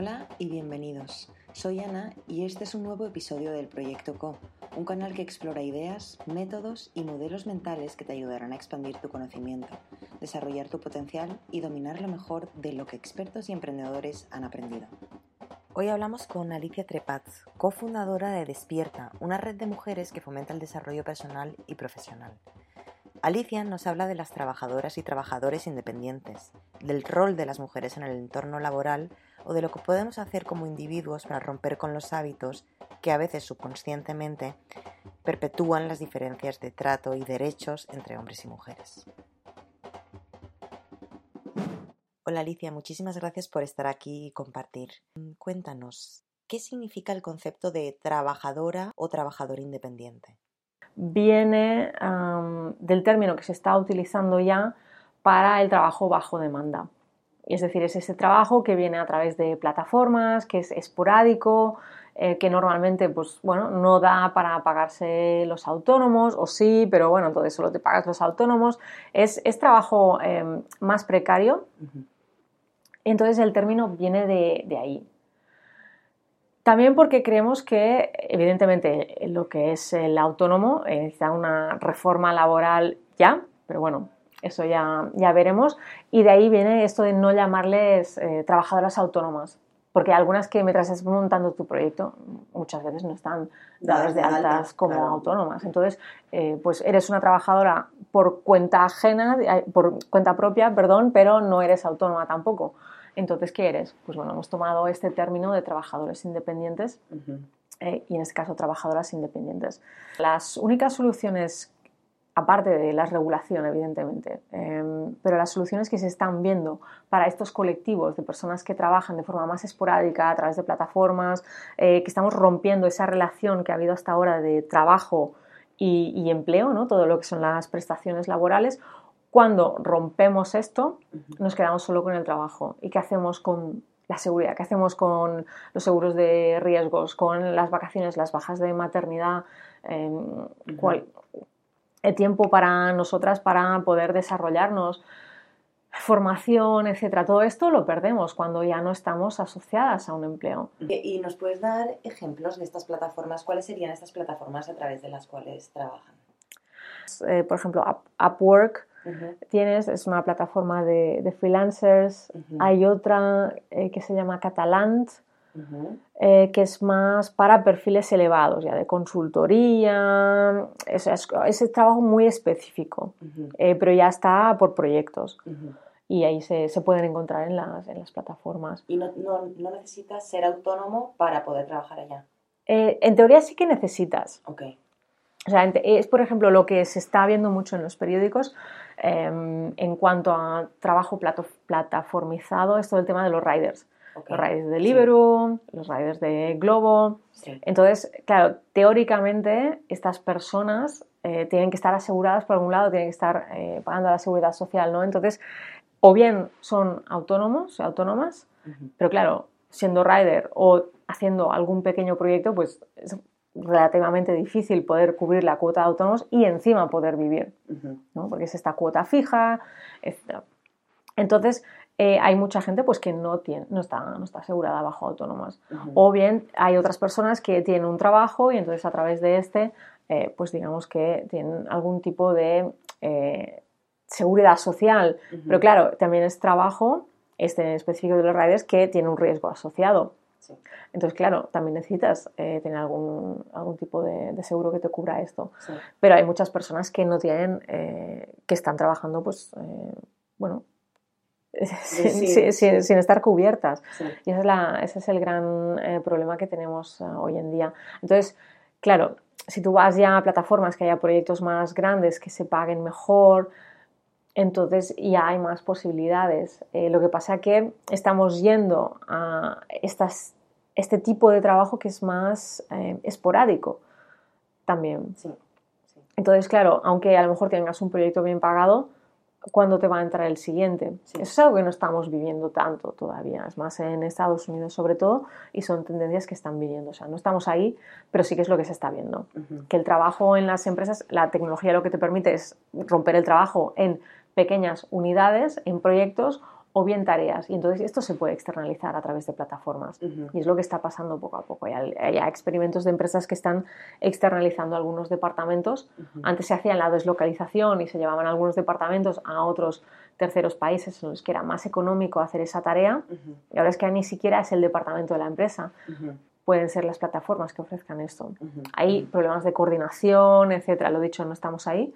Hola y bienvenidos. Soy Ana y este es un nuevo episodio del Proyecto Co, un canal que explora ideas, métodos y modelos mentales que te ayudarán a expandir tu conocimiento, desarrollar tu potencial y dominar lo mejor de lo que expertos y emprendedores han aprendido. Hoy hablamos con Alicia Trepaz, cofundadora de Despierta, una red de mujeres que fomenta el desarrollo personal y profesional. Alicia nos habla de las trabajadoras y trabajadores independientes, del rol de las mujeres en el entorno laboral o de lo que podemos hacer como individuos para romper con los hábitos que a veces subconscientemente perpetúan las diferencias de trato y derechos entre hombres y mujeres. Hola Alicia, muchísimas gracias por estar aquí y compartir. Cuéntanos, ¿qué significa el concepto de trabajadora o trabajador independiente? viene del término que se está utilizando ya para el trabajo bajo demanda. Es decir, es ese trabajo que viene a través de plataformas, que es esporádico, eh, que normalmente pues, bueno, no da para pagarse los autónomos, o sí, pero bueno, entonces solo te pagas los autónomos. Es, trabajo em, más precario. Entonces el término viene de ahí. También porque creemos que, evidentemente, lo que es el autónomo eh, necesita una reforma laboral ya, pero bueno, eso ya, ya veremos. Y de ahí viene esto de no llamarles eh, trabajadoras autónomas, porque algunas que mientras estás montando tu proyecto muchas veces no están dadas de altas como autónomas. Entonces, eh, pues eres una trabajadora por cuenta ajena, por cuenta propia, perdón, pero no eres autónoma tampoco. Entonces, ¿qué eres? Pues bueno, hemos tomado este término de trabajadores independientes eh, y en este caso trabajadoras independientes. Las únicas soluciones, aparte de la regulación, evidentemente, em, pero las soluciones que se están viendo para estos colectivos de personas que trabajan de forma más esporádica a través de plataformas, eh, que estamos rompiendo esa relación que ha habido hasta ahora de trabajo y, y empleo, ¿no? todo lo que son las prestaciones laborales, cuando rompemos esto, nos quedamos solo con el trabajo. ¿Y qué hacemos con la seguridad? ¿Qué hacemos con los seguros de riesgos? ¿Con las vacaciones, las bajas de maternidad? Em, ¿El tiempo para nosotras para poder desarrollarnos? formación, etcétera, todo esto lo perdemos cuando ya no estamos asociadas a un empleo. ¿Y nos puedes dar ejemplos de estas plataformas? ¿Cuáles serían estas plataformas a través de las cuales trabajan? Eh, por ejemplo, Upwork Tienes, es una plataforma de, freelancers. Hay otra eh, que se llama Catalant, eh, que es más para perfiles elevados, ya de consultoría. Es, es, trabajo muy específico, eh, pero ya está por proyectos. Y ahí se, se, pueden encontrar en las, en las plataformas. ¿Y no, no, no, necesitas ser autónomo para poder trabajar allá? en teoría sí que necesitas. Okay. O sea, es, por ejemplo, lo que se está viendo mucho en los periódicos em, en cuanto a trabajo plataformizado, es todo el tema de los riders. Los riders de Libero, los riders de Globo. Entonces, claro, teóricamente estas personas eh, tienen que estar aseguradas por algún lado, tienen que estar eh, pagando la seguridad social, ¿no? Entonces, o bien son autónomos, autónomas, pero claro, siendo rider o haciendo algún pequeño proyecto, pues relativamente difícil poder cubrir la cuota de autónomos y encima poder vivir, ¿no? porque es esta cuota fija, etc. Entonces, eh, hay mucha gente pues, que no, tiene, no, está, no está asegurada bajo autónomas. O bien hay otras personas que tienen un trabajo y entonces a través de este, eh, pues digamos que tienen algún tipo de eh, seguridad social. Pero claro, también es trabajo, este en específico de los riders, que tiene un riesgo asociado. Entonces, claro, también necesitas eh, tener algún, algún tipo de, seguro que te cubra esto. Pero hay muchas personas que no tienen, eh, que están trabajando, pues, eh, bueno, sin, estar cubiertas. Y esa es la, ese es el gran problema que tenemos hoy en día. Entonces, claro, si tú vas ya a plataformas que haya proyectos más grandes, que se paguen mejor, entonces ya hay más posibilidades. lo que pasa es que estamos yendo a estas este tipo de trabajo que es más eh, esporádico también. Entonces, claro, aunque a lo mejor tengas un proyecto bien pagado, ¿cuándo te va a entrar el siguiente? Eso es algo que no estamos viviendo tanto todavía, es más en Estados Unidos sobre todo, y son tendencias que están viniendo. O sea, no estamos ahí, pero sí que es lo que se está viendo. Que el trabajo en las empresas, la tecnología lo que te permite es romper el trabajo en pequeñas unidades, en proyectos, o bien tareas. Y entonces esto se puede externalizar a través de plataformas. Y es lo que está pasando poco a poco. Hay, hay, experimentos de empresas que están externalizando algunos departamentos. Antes se hacía la deslocalización y se llevaban algunos departamentos a otros terceros países en los que era más económico hacer esa tarea. Y ahora es que ni siquiera es el departamento de la empresa. Pueden ser las plataformas que ofrezcan esto. Hay problemas de coordinación, etcétera. Lo dicho, no estamos ahí,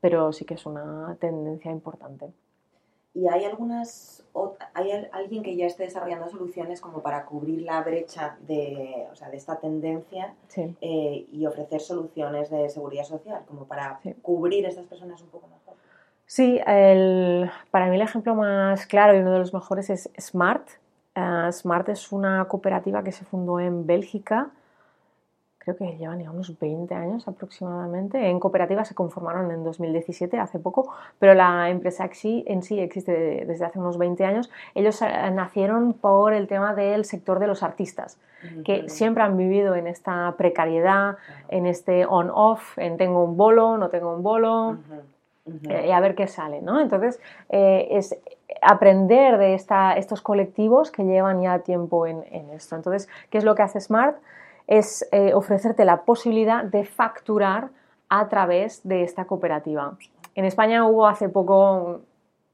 pero sí que es una tendencia importante. ¿Y hay algunas, hay alguien que ya esté desarrollando soluciones como para cubrir la brecha de, o sea, de esta tendencia eh, y ofrecer soluciones de seguridad social, como para cubrir a estas personas un poco mejor? Sí, el, para mí el ejemplo más claro y uno de los mejores es Smart. Uh, Smart es una cooperativa que se fundó en Bélgica creo que llevan ya unos 20 años aproximadamente. En cooperativa se conformaron en 2017, hace poco, pero la empresa en sí existe desde hace unos 20 años. Ellos eh, nacieron por el tema del sector de los artistas, que siempre han vivido en esta precariedad, en este on-off, en tengo un bolo, no tengo un bolo. Eh, y a ver qué sale, ¿no? Entonces, eh, es aprender de esta, estos colectivos que llevan ya tiempo en, en esto. Entonces, ¿qué es lo que hace Smart? Es eh, ofrecerte la posibilidad de facturar a través de esta cooperativa. En España hubo hace poco,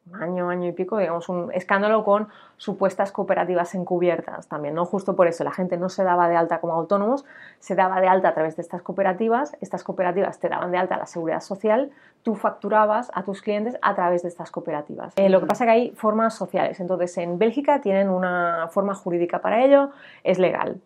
un año, año y pico, digamos, un escándalo con supuestas cooperativas encubiertas también, ¿no? Justo por eso la gente no se daba de alta como autónomos, se daba de alta a través de estas cooperativas, estas cooperativas te daban de alta la seguridad social, tú facturabas a tus clientes a través de estas cooperativas. Eh, lo que pasa es que hay formas sociales, entonces en Bélgica tienen una forma jurídica para ello, es legal.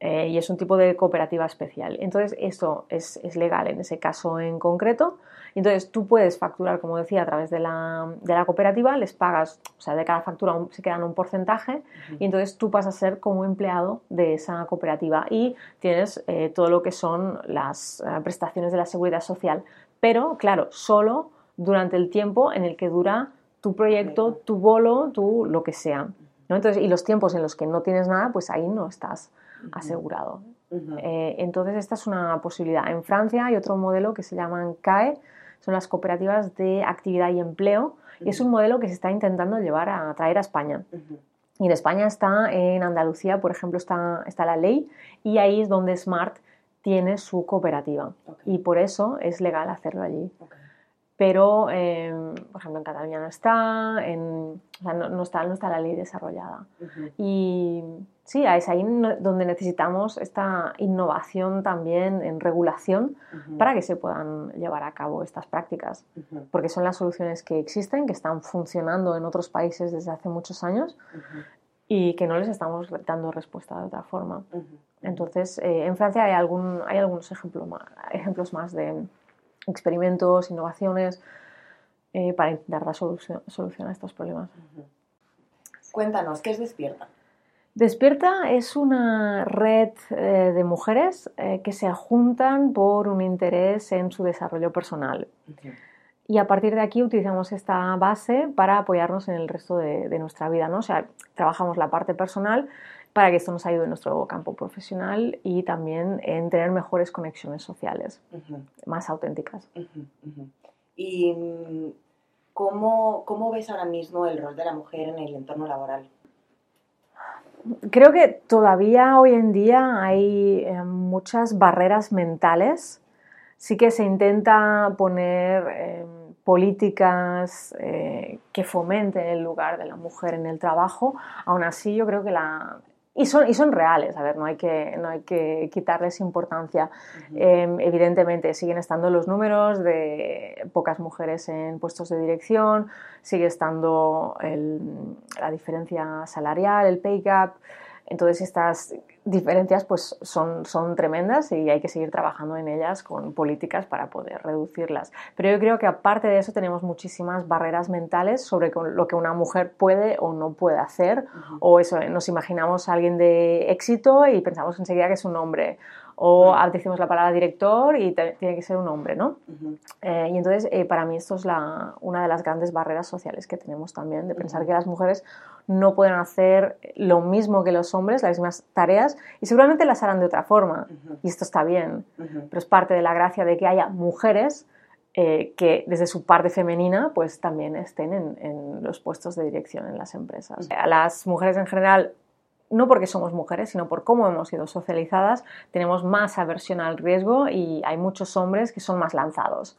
Eh, y es un tipo de cooperativa especial. Entonces, esto es, es legal en ese caso en concreto. Entonces tú puedes facturar, como decía, a través de la, de la cooperativa, les pagas, o sea, de cada factura se quedan un porcentaje y entonces tú pasas a ser como empleado de esa cooperativa y tienes eh, todo lo que son las eh, prestaciones de la seguridad social, pero claro, solo durante el tiempo en el que dura tu proyecto, tu bolo, tu lo que sea. ¿no? Entonces, y los tiempos en los que no tienes nada, pues ahí no estás asegurado. Eh, entonces, esta es una posibilidad. En Francia hay otro modelo que se llaman CAE, son las cooperativas de actividad y empleo, y es un modelo que se está intentando llevar a traer a España. Y en España está, en Andalucía, por ejemplo, está, está la ley, y ahí es donde Smart tiene su cooperativa. Y por eso es legal hacerlo allí. Pero, em, por ejemplo, en Cataluña no está, en, no, está, no está la ley desarrollada. Y Sí, es ahí donde necesitamos esta innovación también en regulación para que se puedan llevar a cabo estas prácticas, porque son las soluciones que existen, que están funcionando en otros países desde hace muchos años y que no les estamos dando respuesta de otra forma. Entonces, eh, en Francia hay, algún, hay algunos ejemplos más, ejemplos más de experimentos, innovaciones eh, para intentar dar solución, solución a estos problemas. Cuéntanos, ¿qué es Despierta? Despierta es una red eh, de mujeres eh, que se juntan por un interés en su desarrollo personal. Y a partir de aquí utilizamos esta base para apoyarnos en el resto de, nuestra vida. ¿no? O sea, trabajamos la parte personal para que esto nos ayude en nuestro campo profesional y también en tener mejores conexiones sociales, más auténticas. ¿Y mm, cómo, cómo ves ahora mismo el rol de la mujer en el entorno laboral? creo que todavía hoy en día hay eh, muchas barreras mentales. Sí que se intenta poner eh, políticas eh, que fomenten el lugar de la mujer en el trabajo. Aún así, yo creo que la, y son, y son reales, a ver, no hay que, no hay que quitarles importancia. Em, evidentemente siguen estando los números de pocas mujeres en puestos de dirección, sigue estando la diferencia salarial, el pay gap. Entonces estas diferencias pues son, son tremendas y hay que seguir trabajando en ellas con políticas para poder reducirlas. Pero yo creo que aparte de eso tenemos muchísimas barreras mentales sobre lo que una mujer puede o no puede hacer. O eso, nos imaginamos a alguien de éxito y pensamos enseguida que es un hombre. O decimos la palabra director y tiene que ser un hombre, ¿no? Eh, y entonces, eh, para mí esto es la, una de las grandes barreras sociales que tenemos también, de pensar que las mujeres no pueden hacer lo mismo que los hombres, las mismas tareas, y seguramente las harán de otra forma, y esto está bien, pero es parte de la gracia de que haya mujeres eh, que desde su parte femenina pues también estén en, los puestos de dirección en las empresas. A las mujeres en general no porque somos mujeres, sino por cómo hemos sido socializadas, tenemos más aversión al riesgo y hay muchos hombres que son más lanzados.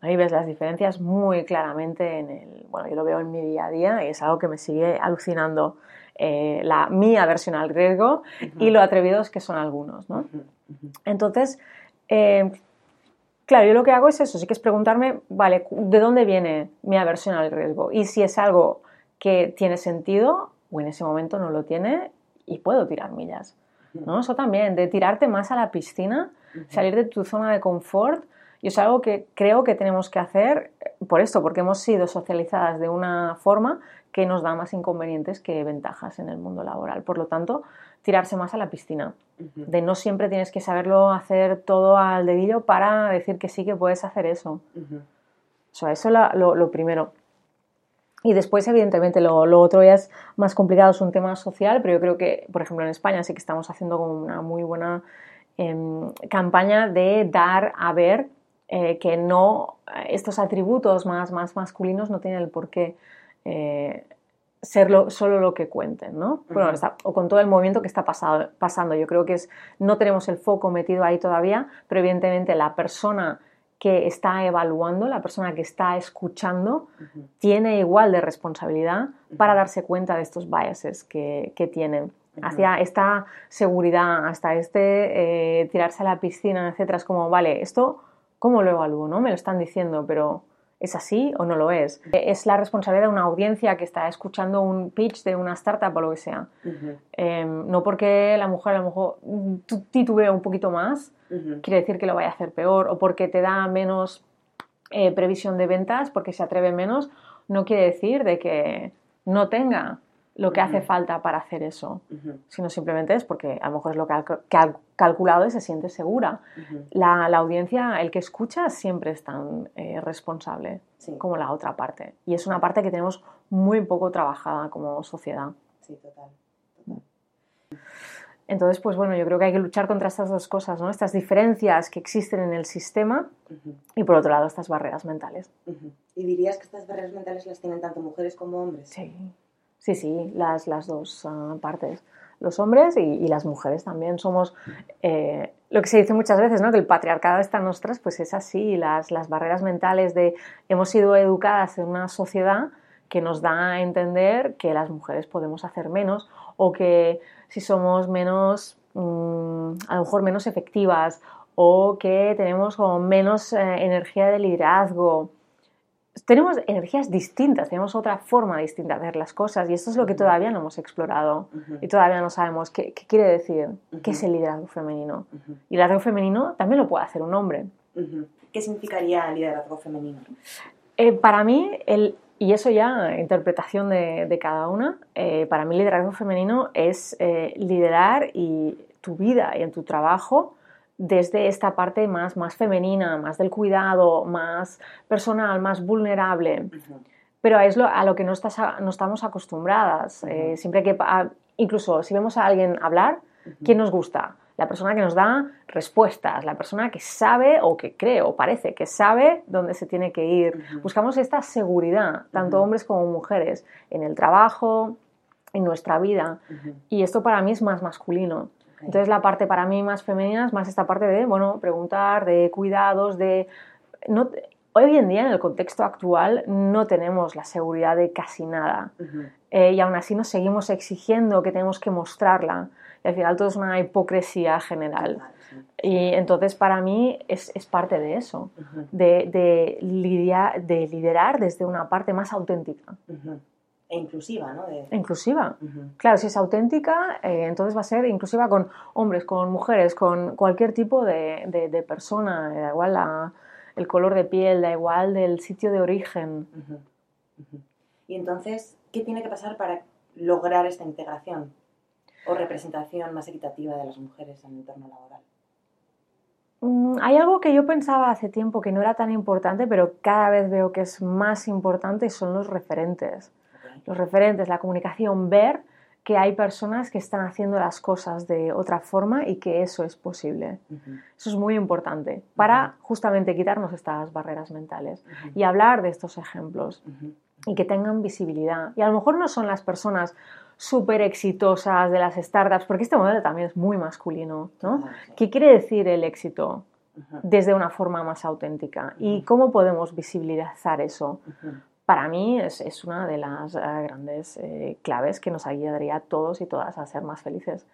Ahí ves las diferencias muy claramente en el, bueno, yo lo veo en mi día a día y es algo que me sigue alucinando. Eh, la, mi aversión al riesgo y lo atrevidos que son algunos. ¿no? Entonces, eh, claro, yo lo que hago es eso, sí que es preguntarme, vale, ¿de dónde viene mi aversión al riesgo? Y si es algo que tiene sentido o en ese momento no lo tiene y puedo tirar millas. ¿no? Eso también, de tirarte más a la piscina, salir de tu zona de confort, y es algo que creo que tenemos que hacer por esto, porque hemos sido socializadas de una forma que nos da más inconvenientes que ventajas en el mundo laboral. Por lo tanto, tirarse más a la piscina. De no siempre tienes que saberlo hacer todo al dedillo para decir que sí que puedes hacer eso. eso es lo, lo, primero. Y después, evidentemente, lo, lo, otro ya es más complicado, es un tema social, pero yo creo que, por ejemplo, en España sí que estamos haciendo como una muy buena em, campaña de dar a ver eh, que no, estos atributos más, más masculinos no tienen el por qué eh, ser solo lo que cuenten, ¿no? Bueno, o con todo el movimiento que está pasando. Yo creo que es, no tenemos el foco metido ahí todavía, pero evidentemente la persona que está evaluando, la persona que está escuchando, tiene igual de responsabilidad para darse cuenta de estos biases que, tienen. Hacia esta seguridad, hasta este eh, tirarse a la piscina, etcétera, es como, vale, esto, ¿cómo lo evalúo? ¿no? Me lo están diciendo, pero ¿Es así o no lo es? Es la responsabilidad de una audiencia que está escuchando un pitch de una startup o lo que sea. Em, no porque la mujer a lo mejor titubea un poquito más, quiere decir que lo vaya a hacer peor, o porque te da menos eh, previsión de ventas, porque se atreve menos, no quiere decir de que no tenga lo que hace falta para hacer eso, sino simplemente es porque a lo mejor es lo que ha, calculado y se siente segura. la, audiencia, el que escucha, siempre es tan eh, responsable como la otra parte. Y es una parte que tenemos muy poco trabajada como sociedad. Sí, total. Entonces, pues bueno, yo creo que hay que luchar contra estas dos cosas, ¿no? Estas diferencias que existen en el sistema y por otro lado estas barreras mentales. ¿Y dirías que estas barreras mentales las tienen tanto mujeres como hombres? Sí. Sí, sí, las, las dos ah, partes. Los hombres y, las mujeres también somos, eh, lo que se dice muchas veces, ¿no? que el patriarcado está en nosotras, pues es así, las, las barreras mentales de hemos sido educadas en una sociedad que nos da a entender que las mujeres podemos hacer menos o que si somos menos, mm, a lo mejor menos efectivas o que tenemos como menos eh, energía de liderazgo tenemos energías distintas, tenemos otra forma distinta de ver las cosas y esto es lo que todavía no hemos explorado y todavía no sabemos qué, quiere decir, qué es el liderazgo femenino. Y el liderazgo femenino también lo puede hacer un hombre. ¿Qué significaría el liderazgo femenino? Eh, para mí, el, y eso ya, interpretación de, cada una, eh, para mí liderazgo femenino es eh, liderar y tu vida y en tu trabajo desde esta parte más, más femenina, más del cuidado, más personal, más vulnerable. Pero es lo, a lo que no, estás no estamos acostumbradas. Eh, siempre que, incluso si vemos a alguien hablar, ¿quién nos gusta? La persona que nos da respuestas, la persona que sabe o que cree o parece que sabe dónde se tiene que ir. Buscamos esta seguridad, tanto hombres como mujeres, en el trabajo, en nuestra vida. Y esto para mí es más masculino. Entonces la parte para mí más femenina es más esta parte de, bueno, preguntar, de cuidados, de... No, hoy en día, en el contexto actual, no tenemos la seguridad de casi nada. Eh, y aún así nos seguimos exigiendo que tenemos que mostrarla. Y al final todo es una hipocresía general. Y entonces para mí es, es parte de eso, de, de, lidiar, de liderar desde una parte más auténtica. E inclusiva, ¿no? Inclusiva. Claro, si es auténtica, eh, entonces va a ser inclusiva con hombres, con mujeres, con cualquier tipo de, de, persona, da igual el color de piel, da igual del sitio de origen. Y entonces, ¿qué tiene que pasar para lograr esta integración o representación más equitativa de las mujeres en el entorno laboral? Mm, hay algo que yo pensaba hace tiempo que no era tan importante, pero cada vez veo que es más importante y son los referentes los referentes, la comunicación, ver que hay personas que están haciendo las cosas de otra forma y que eso es posible. Eso es muy importante para justamente quitarnos estas barreras mentales y hablar de estos ejemplos y que tengan visibilidad. Y a lo mejor no son las personas súper exitosas de las startups, porque este modelo también es muy masculino, ¿no? ¿Qué quiere decir el éxito desde una forma más auténtica? ¿Y cómo podemos visibilizar eso? Para mí es, una de las eh, grandes eh, claves que nos ayudaría a todos y todas a ser más felices.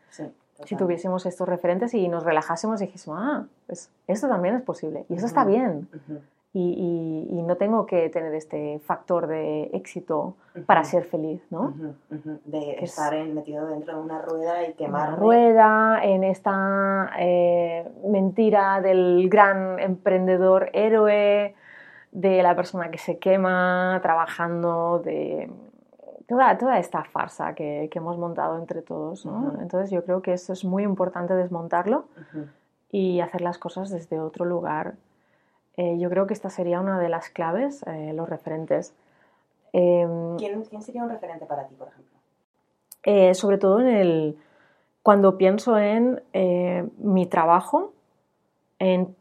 si tuviésemos estos referentes y nos relajásemos y dijésemos, ah, pues esto también es posible y eso está bien. y, no tengo que tener este factor de éxito para ser feliz, ¿no? De estar metido dentro de una rueda y quemar. Una rueda, en esta eh, mentira del gran emprendedor héroe de la persona que se quema trabajando, de toda, toda esta farsa que, hemos montado entre todos. Entonces yo creo que eso es muy importante desmontarlo y hacer las cosas desde otro lugar. Eh, yo creo que esta sería una de las claves, eh, los referentes. Em, ¿Quién, ¿Quién, sería un referente para ti, por ejemplo? Eh, sobre todo en el, cuando pienso en mi trabajo, en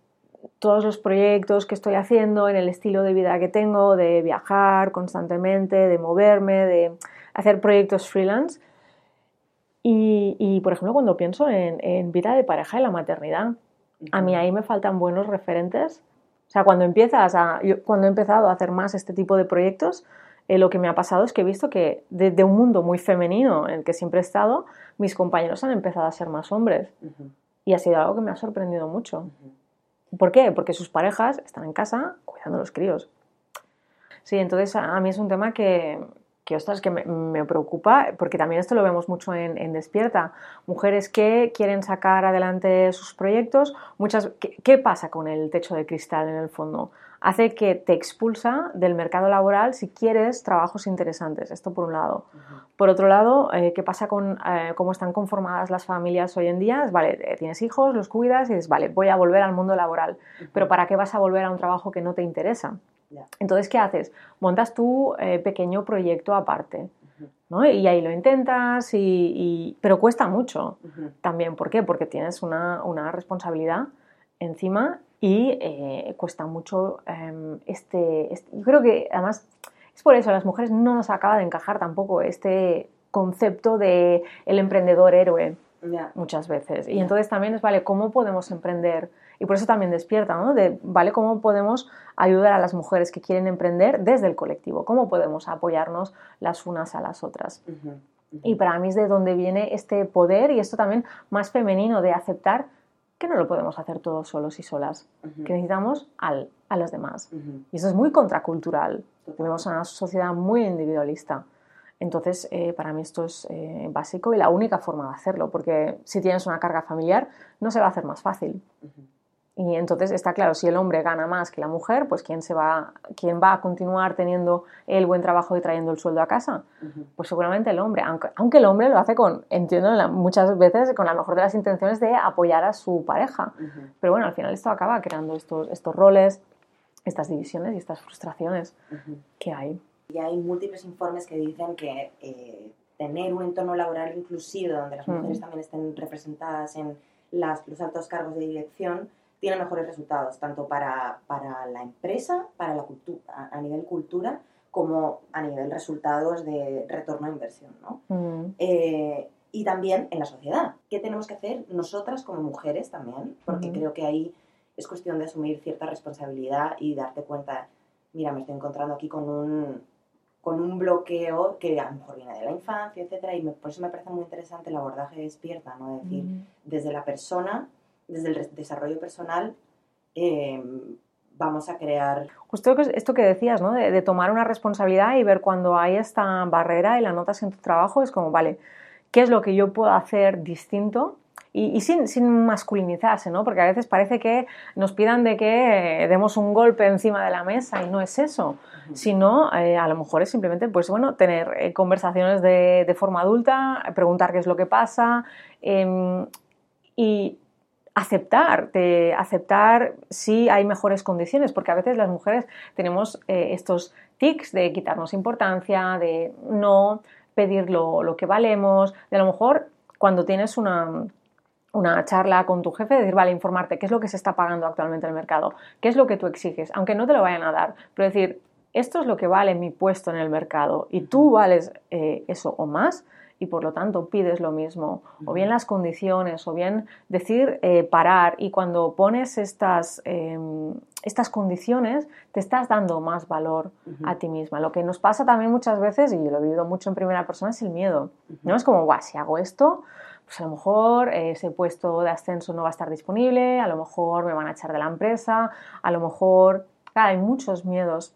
todos los proyectos que estoy haciendo, en el estilo de vida que tengo, de viajar constantemente, de moverme, de hacer proyectos freelance. Y, por ejemplo, cuando pienso en, vida de pareja y la maternidad, a mí ahí me faltan buenos referentes. O sea, cuando empiezas a, cuando he empezado a hacer más este tipo de proyectos, eh, lo que me ha pasado es que he visto que desde un mundo muy femenino en el que siempre he estado, mis compañeros han empezado a ser más hombres. Y ha sido algo que me ha sorprendido mucho. ¿Por qué? Porque sus parejas están en casa cuidando a los críos. Sí, entonces a mí es un tema que, que ostras, que me, preocupa, porque también esto lo vemos mucho en, Despierta. Mujeres que quieren sacar adelante sus proyectos, muchas, ¿qué, pasa con el techo de cristal en el fondo? Hace que te expulsa del mercado laboral si quieres trabajos interesantes, esto por un lado. Por otro lado, eh, ¿qué pasa con eh, cómo están conformadas las familias hoy en día? vale, eh, tienes hijos, los cuidas y dices, vale, voy a volver al mundo laboral, pero ¿para qué vas a volver a un trabajo que no te interesa? Entonces, ¿qué haces? Montas tu eh, pequeño proyecto aparte. ¿no? Y ahí lo intentas, y, pero cuesta mucho también. ¿Por qué? Porque tienes una, responsabilidad encima y eh, cuesta mucho em, este, este, Yo creo que además es por eso a las mujeres no nos acaba de encajar tampoco este concepto de el emprendedor héroe muchas veces. Y entonces también es, vale, ¿cómo podemos emprender? Y por eso también despierta, ¿no? De, ¿vale? ¿Cómo podemos ayudar a las mujeres que quieren emprender desde el colectivo? ¿Cómo podemos apoyarnos las unas a las otras? Y para mí es de donde viene este poder y esto también más femenino de aceptar que no lo podemos hacer todos solos y solas, que necesitamos al, a los demás. Y eso es muy contracultural. Tenemos una sociedad muy individualista. Entonces, eh, para mí esto es eh, básico y la única forma de hacerlo, porque si tienes una carga familiar, no se va a hacer más fácil. Y entonces está claro, si el hombre gana más que la mujer, pues ¿quién, se va, quién va a continuar teniendo el buen trabajo y trayendo el sueldo a casa? Pues seguramente el hombre, aunque, aunque, el hombre lo hace con, entiendo, muchas veces con la mejor de las intenciones de apoyar a su pareja. Pero bueno, al final esto acaba creando estos, estos roles, estas divisiones y estas frustraciones que hay. Y hay múltiples informes que dicen que eh, tener un entorno laboral inclusivo donde las mujeres también estén representadas en las, los altos cargos de dirección tiene mejores resultados, tanto para, para la empresa, para la cultura, a nivel cultura, como a nivel resultados de retorno a inversión. ¿no? Mm. Eh, y también en la sociedad. ¿Qué tenemos que hacer nosotras como mujeres también? Porque creo que ahí es cuestión de asumir cierta responsabilidad y darte cuenta, mira, me estoy encontrando aquí con un, con un bloqueo que a lo mejor viene de la infancia, etcétera, y por eso me parece muy interesante el abordaje despierta, ¿no? Es decir, mm. desde la persona desde el desarrollo personal em, vamos a crear... Justo esto que decías, ¿no? De, tomar una responsabilidad y ver cuando hay esta barrera y la notas en tu trabajo, es como, vale, ¿qué es lo que yo puedo hacer distinto? Y, sin, sin, masculinizarse, ¿no? Porque a veces parece que nos pidan de que demos un golpe encima de la mesa y no es eso, sino eh, a lo mejor es simplemente, pues bueno, tener eh, conversaciones de, de, forma adulta, preguntar qué es lo que pasa em, y aceptar, de aceptar si hay mejores condiciones, porque a veces las mujeres tenemos eh, estos tics de quitarnos importancia, de no pedir lo, lo que valemos, de a lo mejor cuando tienes una, una charla con tu jefe, decir, vale, informarte qué es lo que se está pagando actualmente en el mercado, qué es lo que tú exiges, aunque no te lo vayan a dar, pero decir, esto es lo que vale mi puesto en el mercado y tú vales eh, eso o más y por lo tanto pides lo mismo, o bien las condiciones, o bien decir eh, parar y cuando pones estas, em, estas condiciones te estás dando más valor a ti misma. Lo que nos pasa también muchas veces, y lo he vivido mucho en primera persona, es el miedo. ¿no? Es como, guau, si hago esto, pues a lo mejor ese puesto de ascenso no va a estar disponible, a lo mejor me van a echar de la empresa, a lo mejor, claro, hay muchos miedos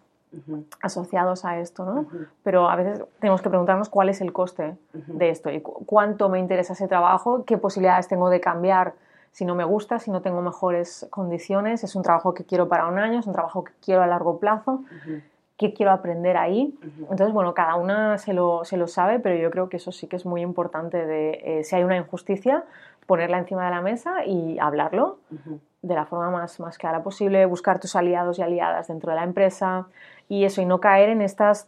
asociados a esto, ¿no? Pero a veces tenemos que preguntarnos cuál es el coste de esto y cuánto me interesa ese trabajo, qué posibilidades tengo de cambiar si no me gusta, si no tengo mejores condiciones, es un trabajo que quiero para un año, es un trabajo que quiero a largo plazo, qué quiero aprender ahí. Entonces, bueno, cada una se lo, se lo, sabe, pero yo creo que eso sí que es muy importante de, eh, si hay una injusticia, ponerla encima de la mesa y hablarlo de la forma más, más clara posible, buscar tus aliados y aliadas dentro de la empresa, y eso, y no caer en estas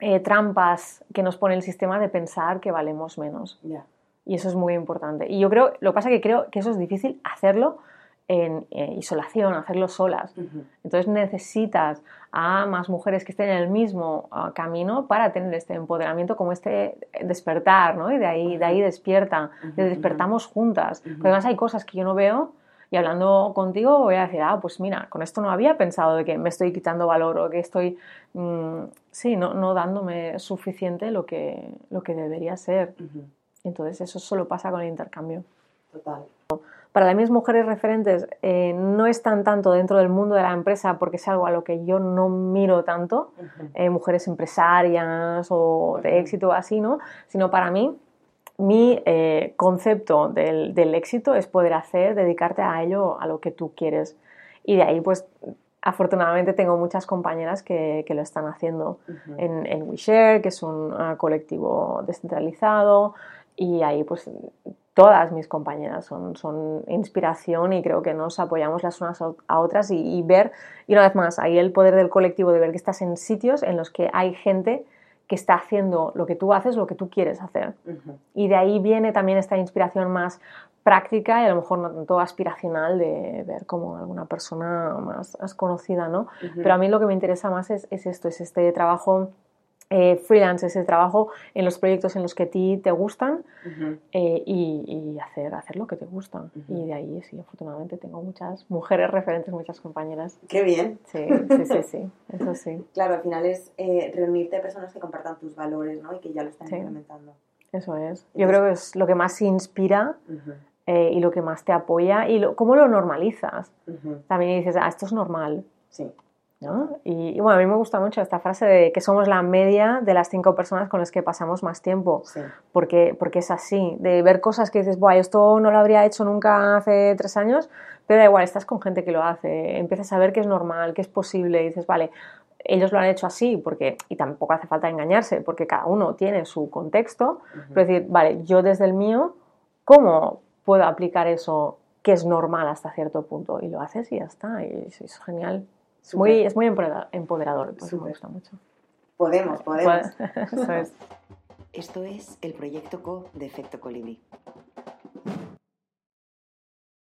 eh, trampas que nos pone el sistema de pensar que valemos menos. Y eso es muy importante. Y yo creo, lo que pasa es que creo que eso es difícil hacerlo en eh, isolación, hacerlo solas. Entonces necesitas a más mujeres que estén en el mismo ah, camino para tener este empoderamiento como este despertar, ¿no? Y de ahí, de ahí despierta, despertamos juntas. además hay cosas que yo no veo y hablando contigo voy a decir, ah, pues mira, con esto no había pensado de que me estoy quitando valor o que estoy, mm, sí, no, no, dándome suficiente lo que, lo que debería ser. Entonces eso solo pasa con el intercambio. Total. Para mis mujeres referentes eh, no están tanto dentro del mundo de la empresa porque es algo a lo que yo no miro tanto, eh, mujeres empresarias o de éxito así, ¿no? Sino para mí mi eh, concepto del, éxito es poder hacer, dedicarte a ello, a lo que tú quieres. Y de ahí, pues, afortunadamente tengo muchas compañeras que, lo están haciendo en, en WeShare, que es un ah, colectivo descentralizado, y ahí, pues, todas mis compañeras son, son inspiración y creo que nos apoyamos las unas a otras. Y, y ver, y una vez más, ahí el poder del colectivo de ver que estás en sitios en los que hay gente que está haciendo lo que tú haces, lo que tú quieres hacer. Y de ahí viene también esta inspiración más práctica y a lo mejor no tanto aspiracional de ver como alguna persona más, más conocida, ¿no? Pero a mí lo que me interesa más es, es esto, es este trabajo eh, freelance ese trabajo en los proyectos en los que a ti te gustan eh, y, hacer, hacer lo que te gusta. Y de ahí, sí, afortunadamente tengo muchas mujeres referentes, muchas compañeras. ¡Qué bien! Sí, sí, sí, sí, eso sí. Claro, al final es eh, reunirte a personas que compartan tus valores ¿no? y que ya lo están implementando. Eso es. Yo creo que es lo que más inspira y lo que más te apoya y lo, cómo lo normalizas. También dices, ah, esto es normal. Sí. Y, bueno, a mí me gusta mucho esta frase de que somos la media de las cinco personas con las que pasamos más tiempo, porque, porque es así, de ver cosas que dices, Buah, esto no lo habría hecho nunca hace tres años, pero da igual, estás con gente que lo hace, empiezas a ver que es normal, que es posible, y dices, vale, ellos lo han hecho así, porque, y tampoco hace falta engañarse, porque cada uno tiene su contexto, pero decir, vale, yo desde el mío, ¿cómo puedo aplicar eso que es normal hasta cierto punto? Y lo haces y ya está, y es genial. Es muy, es muy empoderador, pues me gusta mucho. Podemos, podemos. Eso es. Esto es el proyecto CO de Efecto Colibrí.